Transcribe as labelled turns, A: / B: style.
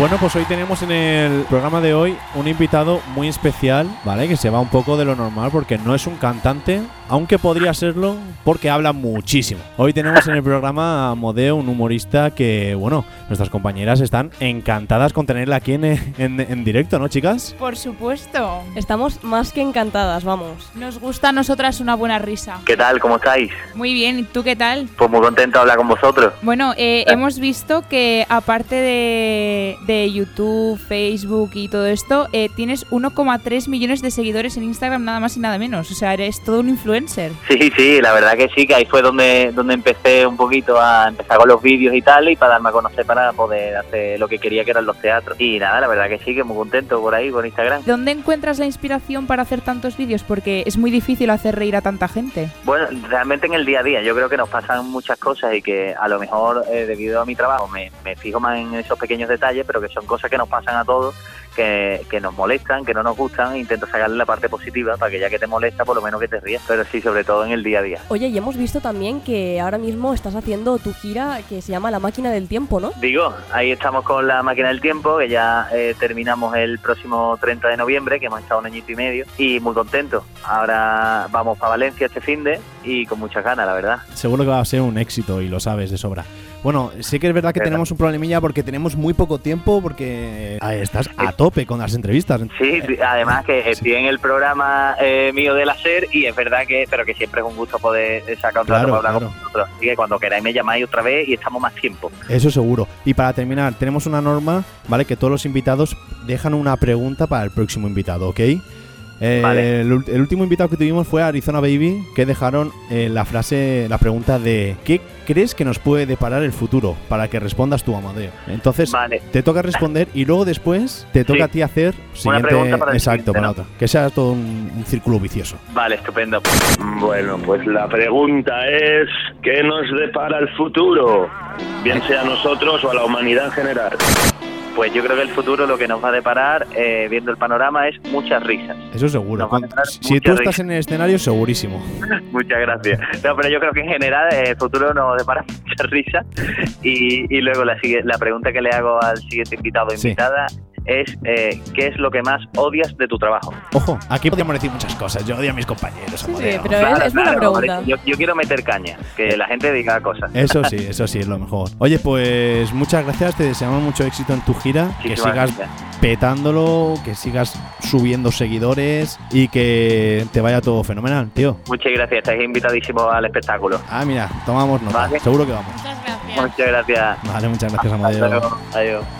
A: Bueno, pues hoy tenemos en el programa de hoy un invitado muy especial, ¿vale? Que se va un poco de lo normal porque no es un cantante, aunque podría serlo porque habla muchísimo. Hoy tenemos en el programa a Modeo, un humorista que, bueno, nuestras compañeras están encantadas con tenerla aquí en, en- en directo, ¿no, chicas?
B: Por supuesto.
C: Estamos más que encantadas, vamos.
B: Nos gusta a nosotras una buena risa.
D: ¿Qué tal? ¿Cómo estáis?
B: Muy bien, ¿y tú qué tal?
D: Pues muy contento de hablar con vosotros.
B: Bueno, eh, hemos visto que aparte de, de YouTube, Facebook y todo esto, eh, tienes 1,3 millones de seguidores en Instagram nada más y nada menos. O sea, eres todo un influencer.
D: Sí, sí, la verdad que sí, que ahí fue donde, donde empecé un poquito a empezar con los vídeos y tal, y para darme a conocer para poder hacer lo que quería, que eran los teatros. Y nada, la verdad que sí, que muy contento por ahí, por Instagram.
B: ¿Dónde encuentras la inspiración para hacer tantos vídeos? Porque es muy difícil hacer reír a tanta gente.
D: Bueno, realmente en el día a día yo creo que nos pasan muchas cosas y que a lo mejor eh, debido a mi trabajo me, me fijo más en esos pequeños detalles, pero que son cosas que nos pasan a todos, que, que nos molestan, que no nos gustan, e intento sacarle la parte positiva para que ya que te molesta, por lo menos que te rías, pero sí, sobre todo en el día a día.
C: Oye, y hemos visto también que ahora mismo estás haciendo tu gira que se llama La Máquina del Tiempo, ¿no?
D: Digo, ahí estamos con la máquina del tiempo, que ya eh, terminamos el próximo 30 de noviembre, que hemos estado un añito y medio, y muy contentos. Ahora vamos para Valencia este fin de y con muchas ganas, la verdad.
A: Seguro que va a ser un éxito y lo sabes de sobra. Bueno, sí que es verdad que tenemos un problemilla porque tenemos muy poco tiempo porque ahí estás a tope con las entrevistas.
D: Sí, además que estoy en el programa eh, mío del hacer y es verdad que, pero que siempre es un gusto poder sacar un rato
A: Claro,
D: para hablar
A: claro.
D: con vosotros. Así que cuando queráis me llamáis otra vez y estamos más tiempo.
A: Eso seguro. Y para terminar, tenemos una norma, ¿vale? Que todos los invitados dejan una pregunta para el próximo invitado, ¿ok? Eh,
D: Vale.
A: el, último invitado que tuvimos fue Arizona Baby, que dejaron eh, la frase, la pregunta de ¿qué crees que nos puede deparar el futuro? Para que respondas tú, Amadeo. Entonces,
D: Vale.
A: te toca responder y luego después te toca
D: Sí.
A: a ti hacer siguiente,
D: pregunta para el
A: exacto,
D: siguiente,
A: para
D: ¿no?
A: otra. Que sea todo un, un círculo vicioso.
D: Vale, estupendo.
E: Bueno, pues la pregunta es, ¿qué nos depara el futuro? Bien sea a nosotros o a la humanidad en general.
D: Pues yo creo que el futuro lo que nos va a deparar, eh, viendo el panorama, es muchas risas.
A: Eso seguro. Si tú estás en el escenario, segurísimo.
D: Muchas gracias. No, pero yo creo que en general eh, el futuro nos depara muchas risas. Y, y luego la, la pregunta que le hago al siguiente invitado o
A: Sí.
D: Es eh, ¿qué es lo que más odias de tu trabajo?
A: Ojo, aquí podríamos decir muchas cosas. Yo odio a mis compañeros,
C: Sí, pero es, es buena pregunta.
D: Yo, yo quiero meter caña, que la gente diga cosas.
A: Eso sí, eso sí, es lo mejor. Oye, pues muchas gracias, te deseamos mucho éxito en tu gira, que sigas
D: gracias.
A: petándolo, que sigas subiendo seguidores y que te vaya todo fenomenal, tío.
D: Muchas gracias, estáis invitadísimos al espectáculo.
A: Ah, mira, tomamos nota,
D: Vale.
A: seguro que vamos.
B: Muchas gracias.
D: Muchas gracias.
A: Vale, muchas gracias,
D: Hasta
A: Amadeo.
D: luego. Adiós.